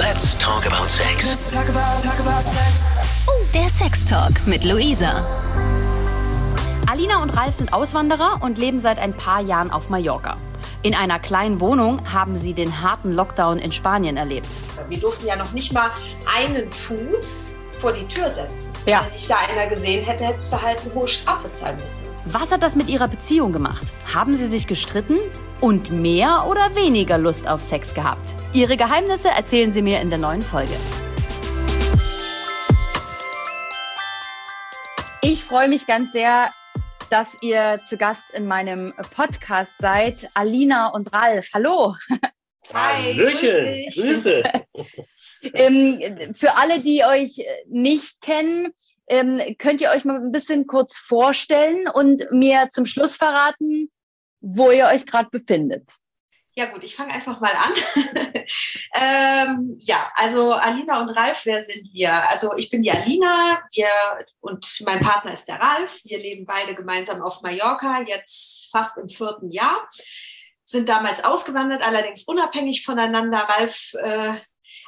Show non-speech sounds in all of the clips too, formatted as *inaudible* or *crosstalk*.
Let's talk about sex. Let's talk about, talk about sex. Oh, der Sextalk mit Luisa. Alina und Ralf sind Auswanderer und leben seit ein paar Jahren auf Mallorca. In einer kleinen Wohnung haben sie den harten Lockdown in Spanien erlebt. Wir durften ja noch nicht mal einen Fuß vor die Tür setzen. Ja. Wenn dich da einer gesehen hätte, hättest du halt eine hohe Strafe zahlen müssen. Was hat das mit ihrer Beziehung gemacht? Haben sie sich gestritten und mehr oder weniger Lust auf Sex gehabt? Ihre Geheimnisse erzählen sie mir in der neuen Folge. Ich freue mich ganz sehr, dass ihr zu Gast in meinem Podcast seid. Alina und Ralf. Hallo. Hi, Hallöchen. Grüße. *laughs* Ähm, für alle, die euch nicht kennen, ähm, könnt ihr euch mal ein bisschen kurz vorstellen und mir zum Schluss verraten, wo ihr euch gerade befindet. Ja gut, ich fange einfach mal an. *laughs* ähm, ja, also Alina und Ralf, wer sind wir? Also ich bin die Alina wir, und mein Partner ist der Ralf. Wir leben beide gemeinsam auf Mallorca, jetzt fast im vierten Jahr. Sind damals ausgewandert, allerdings unabhängig voneinander. Ralf äh,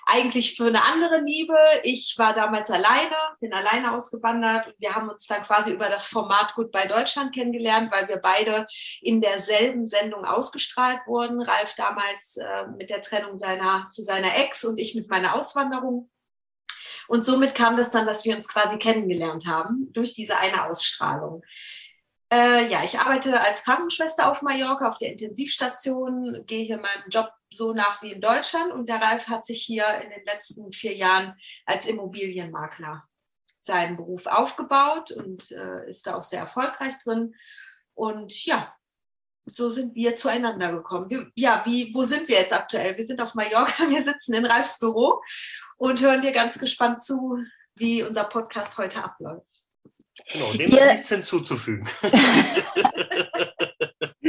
eigentlich für eine andere Liebe. Ich war damals alleine, bin alleine ausgewandert und wir haben uns dann quasi über das Format Gut bei Deutschland kennengelernt, weil wir beide in derselben Sendung ausgestrahlt wurden. Ralf damals äh, mit der Trennung seiner, zu seiner Ex und ich mit meiner Auswanderung. Und somit kam das dann, dass wir uns quasi kennengelernt haben durch diese eine Ausstrahlung. Äh, ja, ich arbeite als Krankenschwester auf Mallorca auf der Intensivstation, gehe hier meinem Job so nach wie in Deutschland und der Ralf hat sich hier in den letzten vier Jahren als Immobilienmakler seinen Beruf aufgebaut und äh, ist da auch sehr erfolgreich drin. Und ja, so sind wir zueinander gekommen. Wir, ja, wie, wo sind wir jetzt aktuell? Wir sind auf Mallorca, *laughs* wir sitzen in Ralfs Büro und hören dir ganz gespannt zu, wie unser Podcast heute abläuft. Genau, dem ist nichts hinzuzufügen. *laughs* *laughs*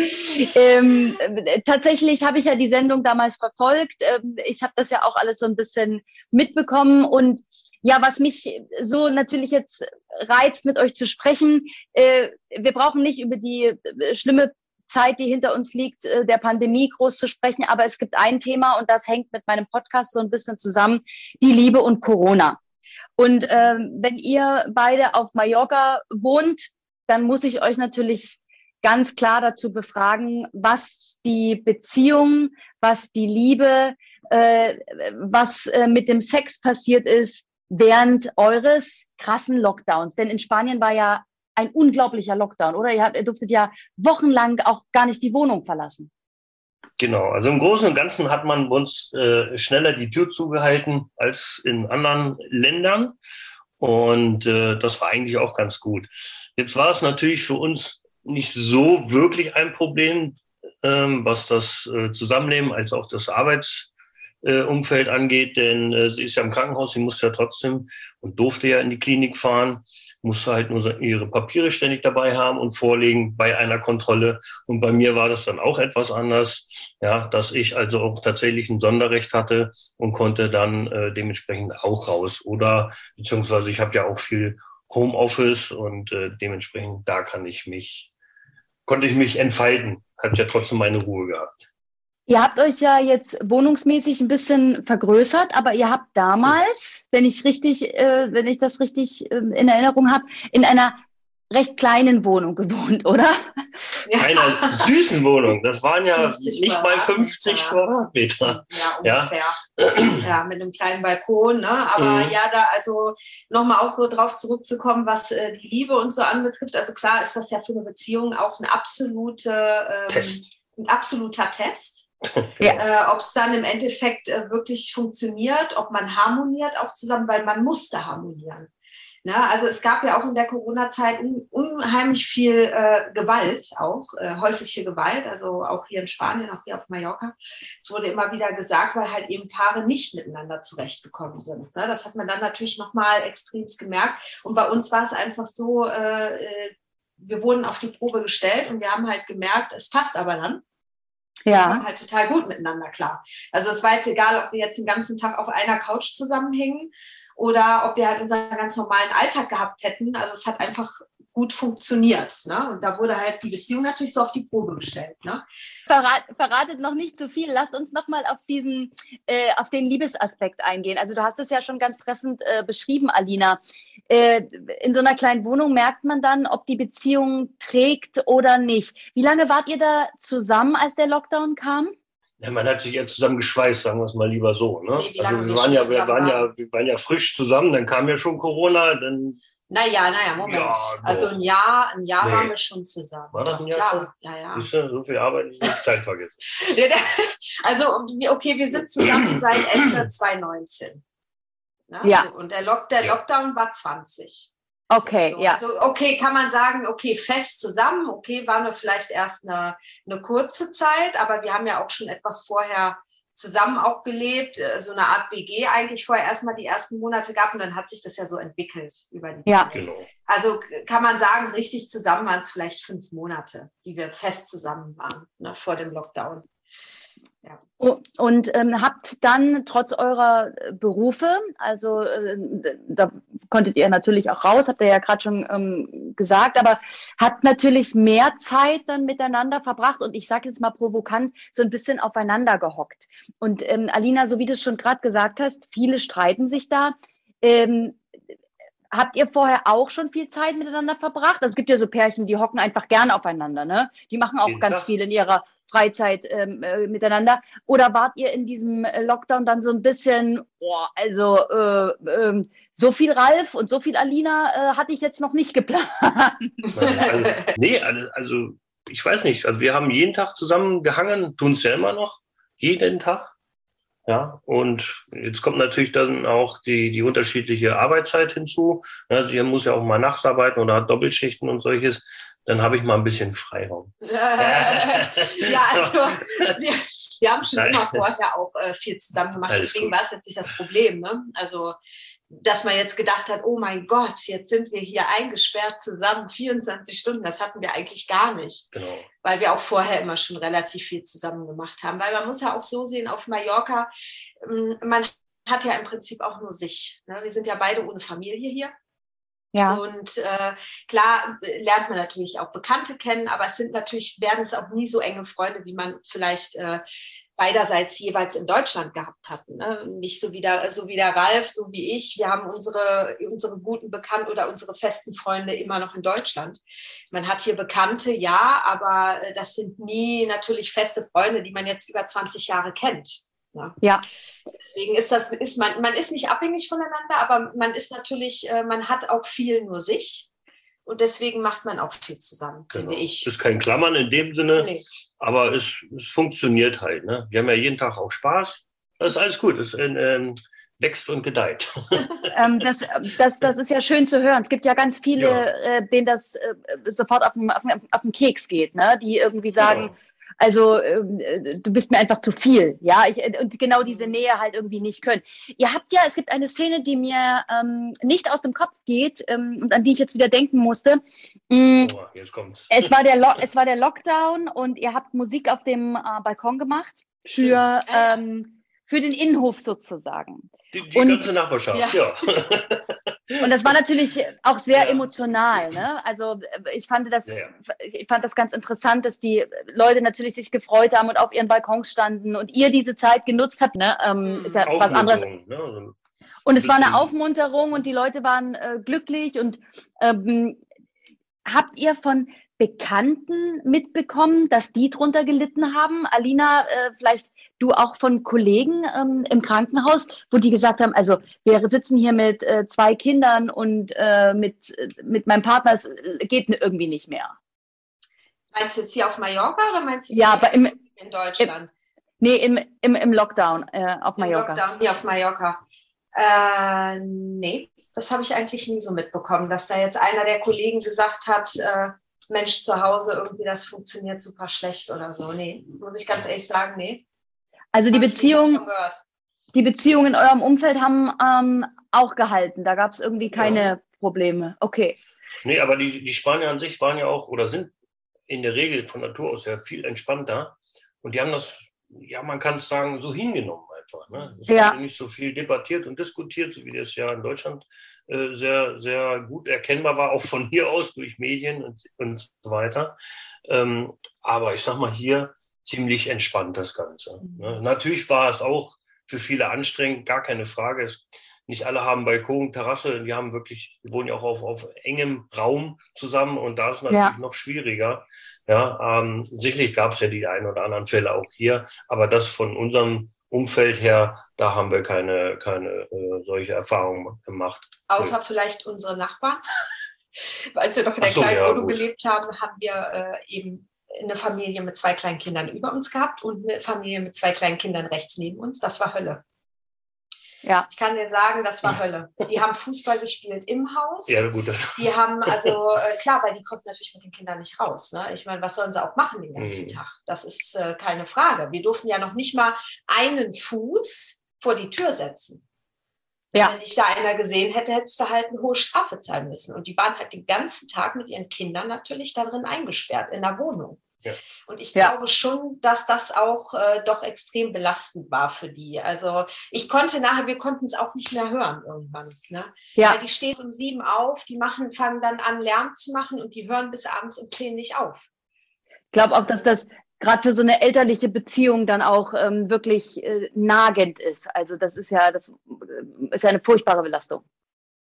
*laughs* ähm, äh, tatsächlich habe ich ja die Sendung damals verfolgt. Ähm, ich habe das ja auch alles so ein bisschen mitbekommen. Und ja, was mich so natürlich jetzt reizt, mit euch zu sprechen, äh, wir brauchen nicht über die äh, schlimme Zeit, die hinter uns liegt, äh, der Pandemie groß zu sprechen. Aber es gibt ein Thema und das hängt mit meinem Podcast so ein bisschen zusammen, die Liebe und Corona. Und ähm, wenn ihr beide auf Mallorca wohnt, dann muss ich euch natürlich ganz klar dazu befragen, was die Beziehung, was die Liebe, äh, was äh, mit dem Sex passiert ist während eures krassen Lockdowns. Denn in Spanien war ja ein unglaublicher Lockdown, oder? Ihr, habt, ihr durftet ja wochenlang auch gar nicht die Wohnung verlassen. Genau, also im Großen und Ganzen hat man uns äh, schneller die Tür zugehalten als in anderen Ländern. Und äh, das war eigentlich auch ganz gut. Jetzt war es natürlich für uns nicht so wirklich ein Problem, ähm, was das äh, Zusammenleben als auch das Arbeitsumfeld angeht, denn äh, sie ist ja im Krankenhaus, sie musste ja trotzdem und durfte ja in die Klinik fahren, musste halt nur ihre Papiere ständig dabei haben und vorlegen bei einer Kontrolle. Und bei mir war das dann auch etwas anders, ja, dass ich also auch tatsächlich ein Sonderrecht hatte und konnte dann äh, dementsprechend auch raus. Oder beziehungsweise ich habe ja auch viel Homeoffice und äh, dementsprechend da kann ich mich konnte ich mich entfalten, hatte ja trotzdem meine Ruhe gehabt. Ihr habt euch ja jetzt wohnungsmäßig ein bisschen vergrößert, aber ihr habt damals, wenn ich richtig, äh, wenn ich das richtig äh, in Erinnerung habe, in einer recht kleinen Wohnung gewohnt, *laughs* oder? Einer süßen Wohnung. Das waren ja 50 nicht mal 50 Quadratmeter. Ja, ungefähr. Ja. mit einem kleinen Balkon. Ne? Aber Mhm. ja, da also nochmal auch darauf zurückzukommen, was äh, die Liebe und so anbetrifft. Also klar ist das ja für eine Beziehung auch eine absolute, ähm, Test. ein absoluter Test. *laughs* Ja. Äh, ob es dann im Endeffekt äh, wirklich funktioniert, ob man harmoniert auch zusammen, weil man musste harmonieren. Ne? Also es gab ja auch in der Corona-Zeit un unheimlich viel äh, Gewalt, auch äh, häusliche Gewalt, also auch hier in Spanien, auch hier auf Mallorca. Es wurde immer wieder gesagt, weil halt eben Paare nicht miteinander zurechtgekommen sind. Ne? Das hat man dann natürlich nochmal extremst gemerkt. Und bei uns war es einfach so, äh, äh, wir wurden auf die Probe gestellt und wir haben halt gemerkt, es passt aber dann. Wir Ja. kommen halt total gut miteinander klar. Also es war jetzt egal, ob wir jetzt den ganzen Tag auf einer Couch zusammenhängen oder ob wir halt unseren ganz normalen Alltag gehabt hätten. Also es hat einfach gut funktioniert. Ne? Und da wurde halt die Beziehung natürlich so auf die Probe gestellt. Ne? Verrat, verratet noch nicht zu viel. Lasst uns noch mal auf diesen, äh, auf den Liebesaspekt eingehen. Also du hast es ja schon ganz treffend äh, beschrieben, Alina. Äh, in so einer kleinen Wohnung merkt man dann, ob die Beziehung trägt oder nicht. Wie lange wart ihr da zusammen, als der Lockdown kam? Ja, man hat sich ja zusammen geschweißt, sagen wir es mal lieber so. Ne? Nee, also wir waren, ja, wir, waren ja, wir waren ja frisch zusammen, dann kam ja schon Corona, dann Naja, naja, Moment. Ja, also ein Jahr, ein Jahr Nee. waren wir schon zusammen. War das ein Jahr Klar. schon? Ja, ja. siehst du, so viel Arbeit ich nicht Zeit vergessen. *laughs* Also, okay, wir sind zusammen seit Ende *clears throat* 2019. Ne? Ja. Also, und der, Lock, der Ja. Lockdown war 20. Okay, So, ja. Also, okay, kann man sagen, okay, fest zusammen, okay, waren wir vielleicht erst eine, eine kurze Zeit, aber wir haben ja auch schon etwas vorher zusammen auch gelebt, äh, so eine Art BG eigentlich vorher erstmal die ersten Monate gab und dann hat sich das ja so entwickelt über die Ja. Zeit. Genau. Also kann man sagen, richtig zusammen waren es vielleicht fünf Monate, die wir fest zusammen waren, ne, vor dem Lockdown. Und ähm, habt dann trotz eurer äh, Berufe, also äh, da konntet ihr natürlich auch raus, habt ihr ja gerade schon ähm, gesagt, aber habt natürlich mehr Zeit dann miteinander verbracht und ich sage jetzt mal provokant, so ein bisschen aufeinander gehockt. Und ähm, Alina, so wie du es schon gerade gesagt hast, viele streiten sich da. Ähm, Habt ihr vorher auch schon viel Zeit miteinander verbracht? Also es gibt ja so Pärchen, die hocken einfach gern aufeinander, ne? Die machen auch Jeden ganz Tag. viel in ihrer Freizeit ähm, äh, miteinander. Oder wart ihr in diesem äh, Lockdown dann so ein bisschen, boah, also äh, ähm, so viel Ralf und so viel Alina äh, hatte ich jetzt noch nicht geplant. Also, *laughs* nee, also, also ich weiß nicht. Also wir haben jeden Tag zusammen gehangen, tun es ja immer noch, jeden Tag. Ja, und jetzt kommt natürlich dann auch die, die unterschiedliche Arbeitszeit hinzu. Ja, sie muss ja auch mal nachts arbeiten oder hat Doppelschichten und solches. Dann habe ich mal ein bisschen Freiraum. *laughs* ja, also wir, wir haben schon immer vorher auch äh, viel zusammen gemacht, Alles deswegen gut. war es jetzt nicht das Problem. Ne? Also, dass man jetzt gedacht hat, oh mein Gott, jetzt sind wir hier eingesperrt zusammen, 24 Stunden, das hatten wir eigentlich gar nicht, Genau. weil wir auch vorher immer schon relativ viel zusammen gemacht haben. Weil man muss ja auch so sehen, auf Mallorca, ähm, man hat ja im Prinzip auch nur sich. Ne? Wir sind ja beide ohne Familie hier. Ja, Und äh, klar äh, lernt man natürlich auch Bekannte kennen, aber es sind natürlich, werden es auch nie so enge Freunde, wie man vielleicht äh, beiderseits jeweils in Deutschland gehabt hat. Ne? Nicht so wie, der, so wie der Ralf, so wie ich. Wir haben unsere, unsere guten Bekannten oder unsere festen Freunde immer noch in Deutschland. Man hat hier Bekannte, ja, aber äh, das sind nie natürlich feste Freunde, die man jetzt über 20 Jahre kennt. Ne? ja. Deswegen ist das, ist man, man ist nicht abhängig voneinander, aber man ist natürlich, äh, man hat auch viel nur sich. Und deswegen macht man auch viel zusammen, genau. finde ich. Ist kein Klammern in dem Sinne, Nee. aber es, es funktioniert halt. Ne? Wir haben ja jeden Tag auch Spaß. Das ist alles gut. Das ähm, wächst und gedeiht. *laughs* ähm, das, das, das ist ja schön zu hören. Es gibt ja ganz viele, Ja. äh, denen das äh, sofort auf den, auf, den, auf den Keks geht, ne? die irgendwie sagen, Genau. Also ähm, äh, du bist mir einfach zu viel, ja, ich, äh, und genau diese Nähe halt irgendwie nicht können. Ihr habt ja, es gibt eine Szene, die mir ähm, nicht aus dem Kopf geht ähm, und an die ich jetzt wieder denken musste. Mm, Oh, jetzt kommt's. es, war der Lo es war der Lockdown und ihr habt Musik auf dem äh, Balkon gemacht für, ähm, für den Innenhof sozusagen. Die, die und- ganze Nachbarschaft, ja. *laughs* Und das war natürlich auch sehr Ja. emotional. Ne? Also ich fand das, Ja, ja. ich fand das ganz interessant, dass die Leute natürlich sich gefreut haben und auf ihren Balkons standen und ihr diese Zeit genutzt habt. Ne? Ähm, Mhm. ist ja was anderes. Ne? Also, Und es war eine Aufmunterung und die Leute waren äh, glücklich. Und ähm, habt ihr von Bekannten mitbekommen, dass die drunter gelitten haben? Alina, äh, vielleicht du auch von Kollegen ähm, im Krankenhaus, wo die gesagt haben, also wir sitzen hier mit äh, zwei Kindern und äh, mit, äh, mit meinem Partner, es äh, geht irgendwie nicht mehr. Meinst du jetzt hier auf Mallorca oder meinst du Ja, im- in Deutschland? Nee, im, im, im Lockdown äh, auf Im Mallorca. Lockdown hier auf Mallorca. Äh, nee, das habe ich eigentlich nie so mitbekommen, dass da jetzt einer der Kollegen gesagt hat, Mensch, zu Hause irgendwie, das funktioniert super schlecht oder so. Nee, muss ich ganz ehrlich sagen, nee. Also die Hab Beziehung, die Beziehungen in eurem Umfeld haben ähm, auch gehalten. Da gab es irgendwie keine Probleme. Okay. Nee, aber die, die Spanier an sich waren ja auch oder sind in der Regel von Natur aus ja viel entspannter. Und die haben das, ja, man kann es sagen, so hingenommen einfach. Ne? Es Ja. wurde nicht so viel debattiert und diskutiert, so wie das ja in Deutschland äh, sehr, sehr gut erkennbar war, auch von hier aus durch Medien und, und so weiter. Ähm, aber ich sag mal hier ziemlich entspannt das Ganze. Ne? Natürlich war es auch für viele anstrengend, gar keine Frage. Es, nicht alle haben Balkon, Terrasse, die haben wirklich, die wohnen ja auch auf, auf engem Raum zusammen und da ist es natürlich Ja. noch schwieriger. Ja, ähm, sicherlich gab es ja die ein oder anderen Fälle auch hier, aber das von unserem Umfeld her, da haben wir keine, keine äh, solche Erfahrungen gemacht. Außer vielleicht unsere Nachbarn. *laughs* Als wir noch in der so, kleinen ja, gelebt haben, haben wir äh, eben eine Familie mit zwei kleinen Kindern über uns gehabt und eine Familie mit zwei kleinen Kindern rechts neben uns. Das war Hölle. Ja. Ich kann dir sagen, das war Hölle. Die haben Fußball gespielt im Haus. Ja, gut, das, Die haben also, äh, klar, weil die konnten natürlich mit den Kindern nicht raus. Ne? Ich meine, was sollen sie auch machen den ganzen Mhm. Tag? Das ist äh, keine Frage. Wir durften ja noch nicht mal einen Fuß vor die Tür setzen. Ja. Wenn dich da einer gesehen hätte, hättest du halt eine hohe Strafe zahlen müssen. Und die waren halt den ganzen Tag mit ihren Kindern natürlich da drin eingesperrt in der Wohnung. Ja. Und ich Ja. glaube schon, dass das auch äh, doch extrem belastend war für die. Also ich konnte nachher, wir konnten es auch nicht mehr hören irgendwann. Ne? Ja. Weil die stehen um sieben auf, die machen, fangen dann an, Lärm zu machen und die hören bis abends um zehn nicht auf. Ich glaube auch, dass das gerade für so eine elterliche Beziehung dann auch ähm, wirklich äh, nagend ist. Also das ist ja, das äh, ist ja eine furchtbare Belastung.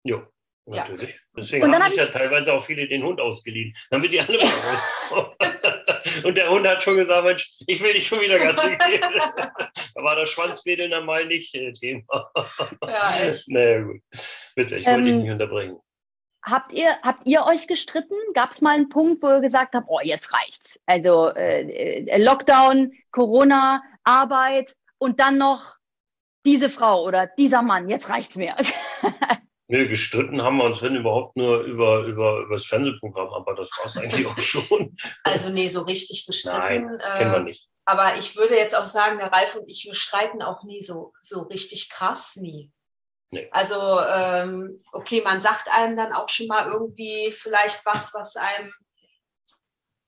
jo, Ja. natürlich. Deswegen Und dann haben hab sich ja teilweise auch viele den Hund ausgeliehen, damit die alle *laughs* mal raus. *laughs* Und der Hund hat schon gesagt, Mensch, ich will nicht schon wieder *laughs* Gassi geben. da war das Schwanzwedeln dann mal nicht äh, Thema. Ja, echt. *laughs* naja, gut. Bitte, ich wollte dich Ähm, nicht unterbrechen. Habt ihr, habt ihr euch gestritten? Gab es mal einen Punkt, wo ihr gesagt habt, oh, jetzt reicht's? Also äh, äh, Lockdown, Corona, Arbeit und dann noch diese Frau oder dieser Mann, jetzt reicht's mir. *laughs* Nö, gestritten haben wir uns, wenn überhaupt, nur über, über, über das Fernsehprogramm, aber das war es eigentlich auch schon. *laughs* Also nee, so richtig gestritten. Nein, äh, kennen wir nicht. Aber ich würde jetzt auch sagen, der Ralf und ich, wir streiten auch nie so, so richtig krass, nie. Nee. Also, ähm, okay, man sagt einem dann auch schon mal irgendwie vielleicht was, was einem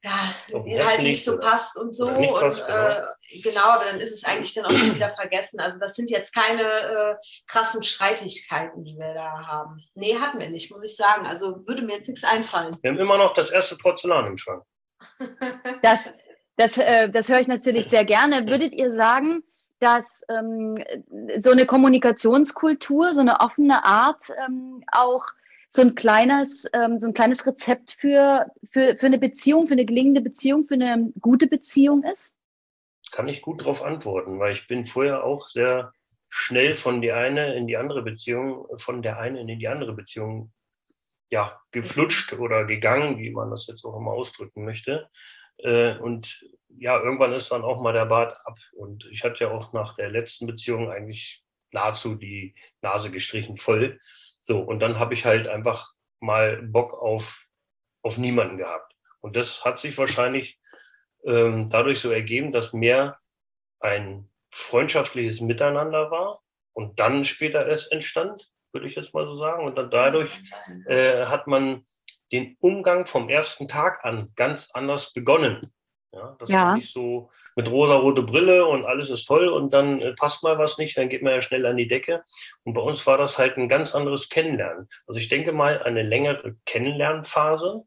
ja, halt nicht so oder- passt und so. und passt, äh, genau, aber dann ist es eigentlich dann auch schon wieder vergessen. Also das sind jetzt keine äh, krassen Streitigkeiten, die wir da haben. Nee, hatten wir nicht, muss ich sagen. Also würde mir jetzt nichts einfallen. Wir haben immer noch das erste Porzellan im Schrank. *laughs* Das, das, äh, das höre ich natürlich sehr gerne. Würdet ihr sagen, dass ähm, so eine Kommunikationskultur, so eine offene Art ähm, auch so ein kleines, ähm, so ein kleines Rezept für, für, für eine Beziehung, für eine gelingende Beziehung, für eine gute Beziehung ist? Kann ich gut darauf antworten, weil ich bin vorher auch sehr schnell von der eine in die andere Beziehung, von der einen in die andere Beziehung ja, geflutscht oder gegangen, wie man das jetzt auch immer ausdrücken möchte. Äh, Und ja, irgendwann ist dann auch mal der Bart ab. Und ich hatte ja auch nach der letzten Beziehung eigentlich nahezu die Nase gestrichen voll. So, und dann habe ich halt einfach mal Bock auf, auf niemanden gehabt. Und das hat sich wahrscheinlich ähm, dadurch so ergeben, dass mehr ein freundschaftliches Miteinander war und dann später erst entstand, würde ich jetzt mal so sagen. Und dann dadurch äh, hat man den Umgang vom ersten Tag an ganz anders begonnen. Ja, das Ja. war nicht so mit rosa-rote Brille und alles ist toll und dann äh, passt mal was nicht, dann geht man ja schnell an die Decke. Und bei uns war das halt ein ganz anderes Kennenlernen. Also ich denke mal, eine längere Kennenlernphase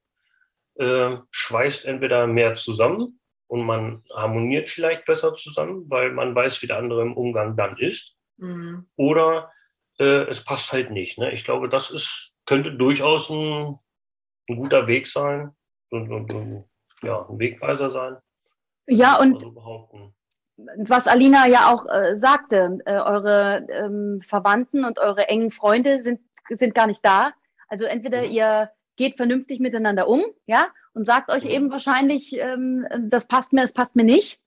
äh, schweißt entweder mehr zusammen und man harmoniert vielleicht besser zusammen, weil man weiß, wie der andere im Umgang dann ist Mhm. oder äh, es passt halt nicht. Ne? Ich glaube, das ist, könnte durchaus ein, ein guter Weg sein und, und, und ja, ein Wegweiser sein. Ja, und so behaupten. was Alina ja auch äh, sagte, äh, eure ähm, Verwandten und eure engen Freunde sind, sind gar nicht da. Also entweder Mhm. ihr geht vernünftig miteinander um, ja, und sagt euch eben wahrscheinlich, ähm, das passt mir, das passt mir nicht,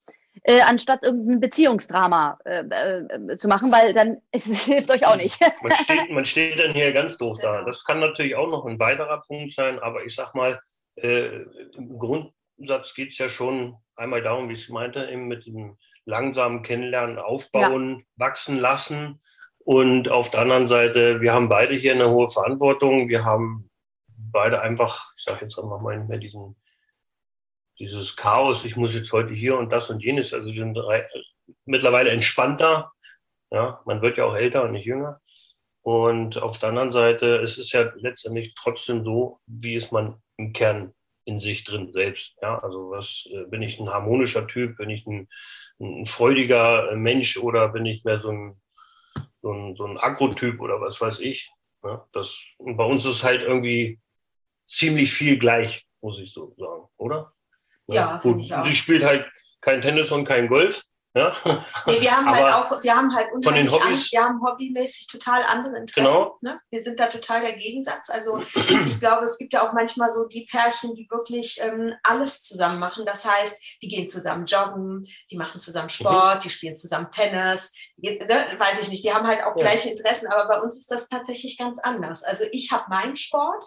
äh, anstatt irgendein Beziehungsdrama äh, äh, zu machen, weil dann *laughs* es hilft euch auch nicht. Man *laughs* steht, man steht dann hier ganz doof da. Genau. Das kann natürlich auch noch ein weiterer Punkt sein, aber ich sag mal, äh, im Grundsatz geht es ja schon einmal darum, wie ich es meinte, eben mit dem langsamen Kennenlernen, Aufbauen, wachsen lassen. Und auf der anderen Seite, wir haben beide hier eine hohe Verantwortung. Wir haben beide einfach, ich sage jetzt einfach mal nicht mehr diesen, dieses Chaos, ich muss jetzt heute hier und das und jenes, also sind mittlerweile entspannter Ja, man wird ja auch älter und nicht jünger. Und auf der anderen Seite, es ist ja letztendlich trotzdem so, wie ist man im Kern in sich drin selbst. Ja, also was äh, bin ich ein harmonischer Typ, bin ich ein, ein freudiger Mensch oder bin ich mehr so ein, so ein, so ein Agrotyp oder was weiß ich. Ja, das, bei uns ist halt irgendwie ziemlich viel gleich, muss ich so sagen, oder? Ja, gut. Sie spielt halt kein Tennis und kein Golf. Ja? Nee, wir haben halt auch, wir haben halt von den Hobbys- an, wir haben hobbymäßig total andere Interessen. Genau. Ne? Wir sind da total der Gegensatz. Also ich glaube, es gibt ja auch manchmal so die Pärchen, die wirklich ähm, alles zusammen machen. Das heißt, die gehen zusammen joggen, die machen zusammen Sport, die spielen zusammen Tennis, die, ne? weiß ich nicht, die haben halt auch Ja. gleiche Interessen, aber bei uns ist das tatsächlich ganz anders. Also ich habe meinen Sport.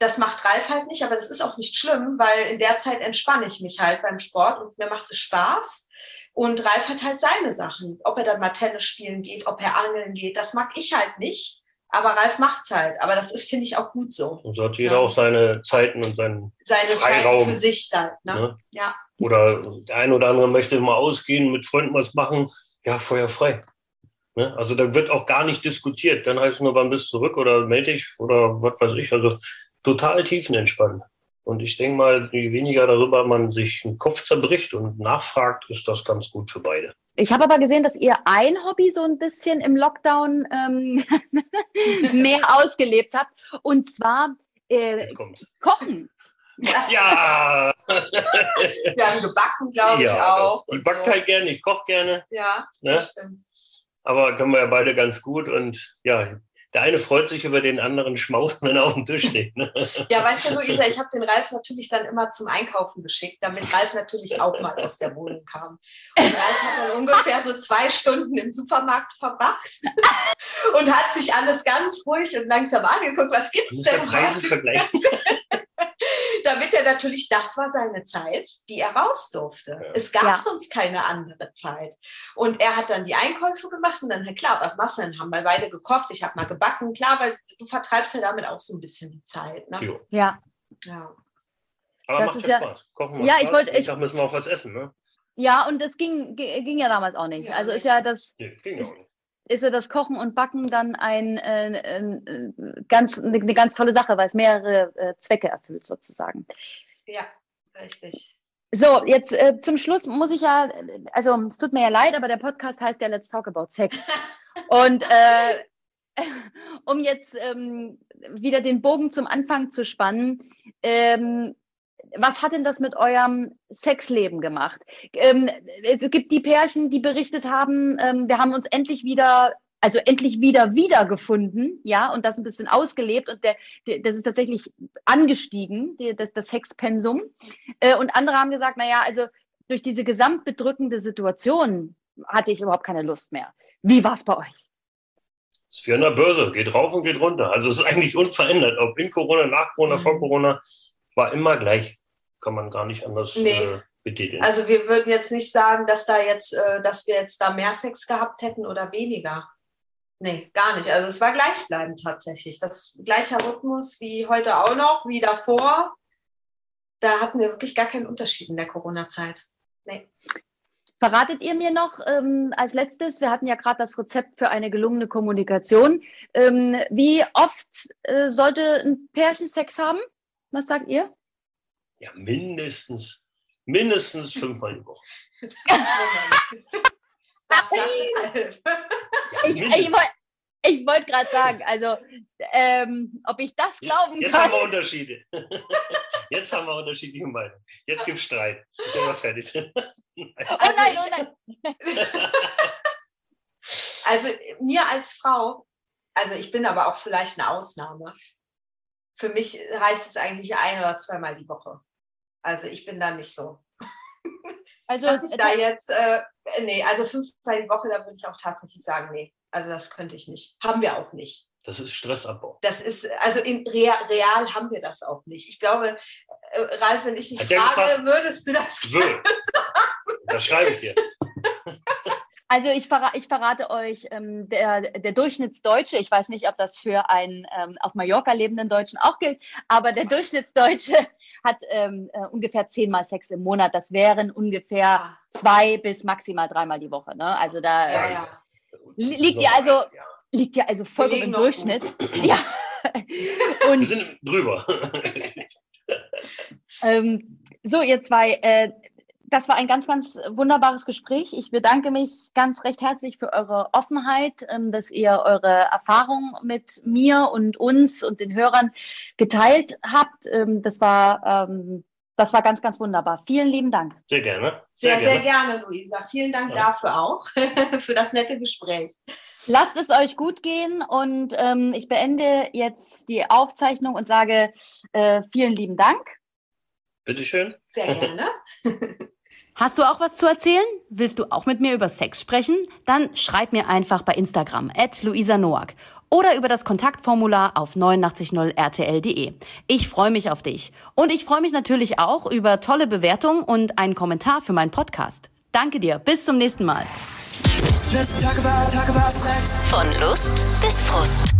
Das macht Ralf halt nicht, aber das ist auch nicht schlimm, weil in der Zeit entspanne ich mich halt beim Sport und mir macht es Spaß. Und Ralf hat halt seine Sachen. Ob er dann mal Tennis spielen geht, ob er angeln geht, das mag ich halt nicht. Aber Ralf macht's halt. Aber das ist, finde ich, auch gut so. Und so hat jeder Ja. auch seine Zeiten und seinen, Seine Freiraum. Zeit für sich halt. Ne? ne? Ja. Oder der ein oder andere möchte mal ausgehen, mit Freunden was machen. Ja, Feuer frei. Ne? Also da wird auch gar nicht diskutiert. Dann heißt es nur, wann bist du zurück oder melde dich oder was weiß ich. Also total tiefenentspannt. Und ich denke mal, je weniger darüber man sich den Kopf zerbricht und nachfragt, ist das ganz gut für beide. Ich habe aber gesehen, dass ihr ein Hobby so ein bisschen im Lockdown ähm, *laughs* mehr ausgelebt habt. Und zwar äh. Kochen. Ja, *laughs* Wir haben gebacken, glaube ich, ja auch. ich und back so. halt gerne, ich koche gerne. Ja, Ne? das stimmt. Aber können wir ja beide ganz gut. Und ja, der eine freut sich über den anderen Schmaus, *laughs* wenn er auf dem Tisch steht. Ne? Ja, weißt du, Luisa, ich habe den Ralf natürlich dann immer zum Einkaufen geschickt, damit Ralf natürlich auch mal aus der Wohnung kam. Und Ralf hat dann ungefähr so zwei Stunden im Supermarkt verbracht *laughs* und hat sich alles ganz ruhig und langsam angeguckt, was gibt's Muss der denn Preise vergleichen. *laughs* Damit er natürlich, das war seine Zeit, die er raus durfte. Ja. Es gab Ja. sonst keine andere Zeit. Und er hat dann die Einkäufe gemacht und dann, klar, was machst du denn? Haben wir beide gekocht, ich habe mal gebacken, klar, weil du vertreibst ja damit auch so ein bisschen die Zeit. Ne? Ja. Ja. Aber Das macht ist ja ja- Spaß. Kochen macht Ja, ich Spaß. wollte- Jeden ich- Tag müssen wir auch was essen, ne? Ja, und es ging, ging ja damals auch nicht. Ja, also ist ja das, Nee, ging Ist- auch nicht. Ist ja das Kochen und Backen dann ein, äh, äh, ganz, eine, ganz tolle Sache, weil es mehrere äh, Zwecke erfüllt sozusagen. Ja, richtig. So, jetzt äh, zum Schluss muss ich ja, also es tut mir ja leid, aber der Podcast heißt ja Let's Talk About Sex. *laughs* Und äh, *laughs* um jetzt ähm, wieder den Bogen zum Anfang zu spannen, ähm, was hat denn das mit eurem Sexleben gemacht? Ähm, es gibt die Pärchen, die berichtet haben, ähm, wir haben uns endlich wieder, also endlich wieder wiedergefunden, ja, und das ein bisschen ausgelebt und der, der, das ist tatsächlich angestiegen, die, das, das Sexpensum. Äh, und andere haben gesagt, naja, also durch diese gesamtbedrückende Situation hatte ich überhaupt keine Lust mehr. Wie war es bei euch? ist wie an der Börse, geht rauf und geht runter. Also es ist eigentlich unverändert. Ob in Corona, nach Corona, Mhm. vor Corona, war immer gleich. Kann man gar nicht anders Nee. äh, betiteln. Also wir würden jetzt nicht sagen, dass da jetzt, äh, dass wir jetzt da mehr Sex gehabt hätten oder weniger. Nee, gar nicht. Also es war gleichbleibend tatsächlich. Das gleiche Rhythmus wie heute auch noch, wie davor. Da hatten wir wirklich gar keinen Unterschied in der Corona-Zeit. Verratet ihr mir noch ähm, als letztes, wir hatten ja gerade das Rezept für eine gelungene Kommunikation. Ähm, wie oft äh, sollte ein Pärchen Sex haben? Was sagt ihr? ja, mindestens, mindestens fünfmal die Woche. *laughs* Ja, Ich, ich, wollte gerade sagen, also ähm, ob ich das glauben Jetzt kann. haben wir Unterschiede. *laughs* Jetzt haben wir unterschiedliche Meinungen. Jetzt gibt es Streit, wenn wir fertig sind. *laughs* Oh nein, oh nein. Also mir als Frau, also ich bin aber auch vielleicht eine Ausnahme. Für mich reicht es eigentlich ein oder zweimal die Woche. Also ich bin da nicht so. Also Dass ich da jetzt, äh, nee, also fünfmal die Woche, da würde ich auch tatsächlich sagen, nee, also das könnte ich nicht. Haben wir auch nicht. Das ist Stressabbau. Das ist, also in real, real haben wir das auch nicht. Ich glaube, äh, Ralf, wenn ich dich frage, würdest du das Würde. Das schreibe ich dir. Also ich, verra ich verrate euch, ähm, der, der Durchschnittsdeutsche, ich weiß nicht, ob das für einen ähm, auf Mallorca lebenden Deutschen auch gilt, aber der Durchschnittsdeutsche *laughs* hat ähm, äh, ungefähr zehnmal Sex im Monat. Das wären ungefähr zwei bis maximal dreimal die Woche. Ne? Also da, Ja, äh, ja. Liegt ihr also, liegt ja also vollkommen im Durchschnitt. *laughs* Ja. *laughs* Und, Wir sind drüber. ähm, so, ihr zwei, äh, das war ein ganz, ganz wunderbares Gespräch. Ich bedanke mich ganz recht herzlich für eure Offenheit, ähm, dass ihr eure Erfahrung mit mir und uns und den Hörern geteilt habt. Ähm, das war, ähm, das war ganz, ganz wunderbar. Vielen lieben Dank. Sehr gerne. Sehr, sehr gerne, sehr gerne Luisa. Vielen Dank ja. dafür auch, *laughs* für das nette Gespräch. Lasst es euch gut gehen und ich beende jetzt die Aufzeichnung und sage äh, vielen lieben Dank. Bitteschön. Sehr gerne. *laughs* Hast du auch was zu erzählen? Willst du auch mit mir über Sex sprechen? Dann schreib mir einfach bei Instagram at Luisa Noack oder über das Kontaktformular auf 890rtl.de. Ich freue mich auf dich. Und ich freue mich natürlich auch über tolle Bewertungen und einen Kommentar für meinen Podcast. Danke dir. Bis zum nächsten Mal. Talk about, talk about Von Lust bis Frust.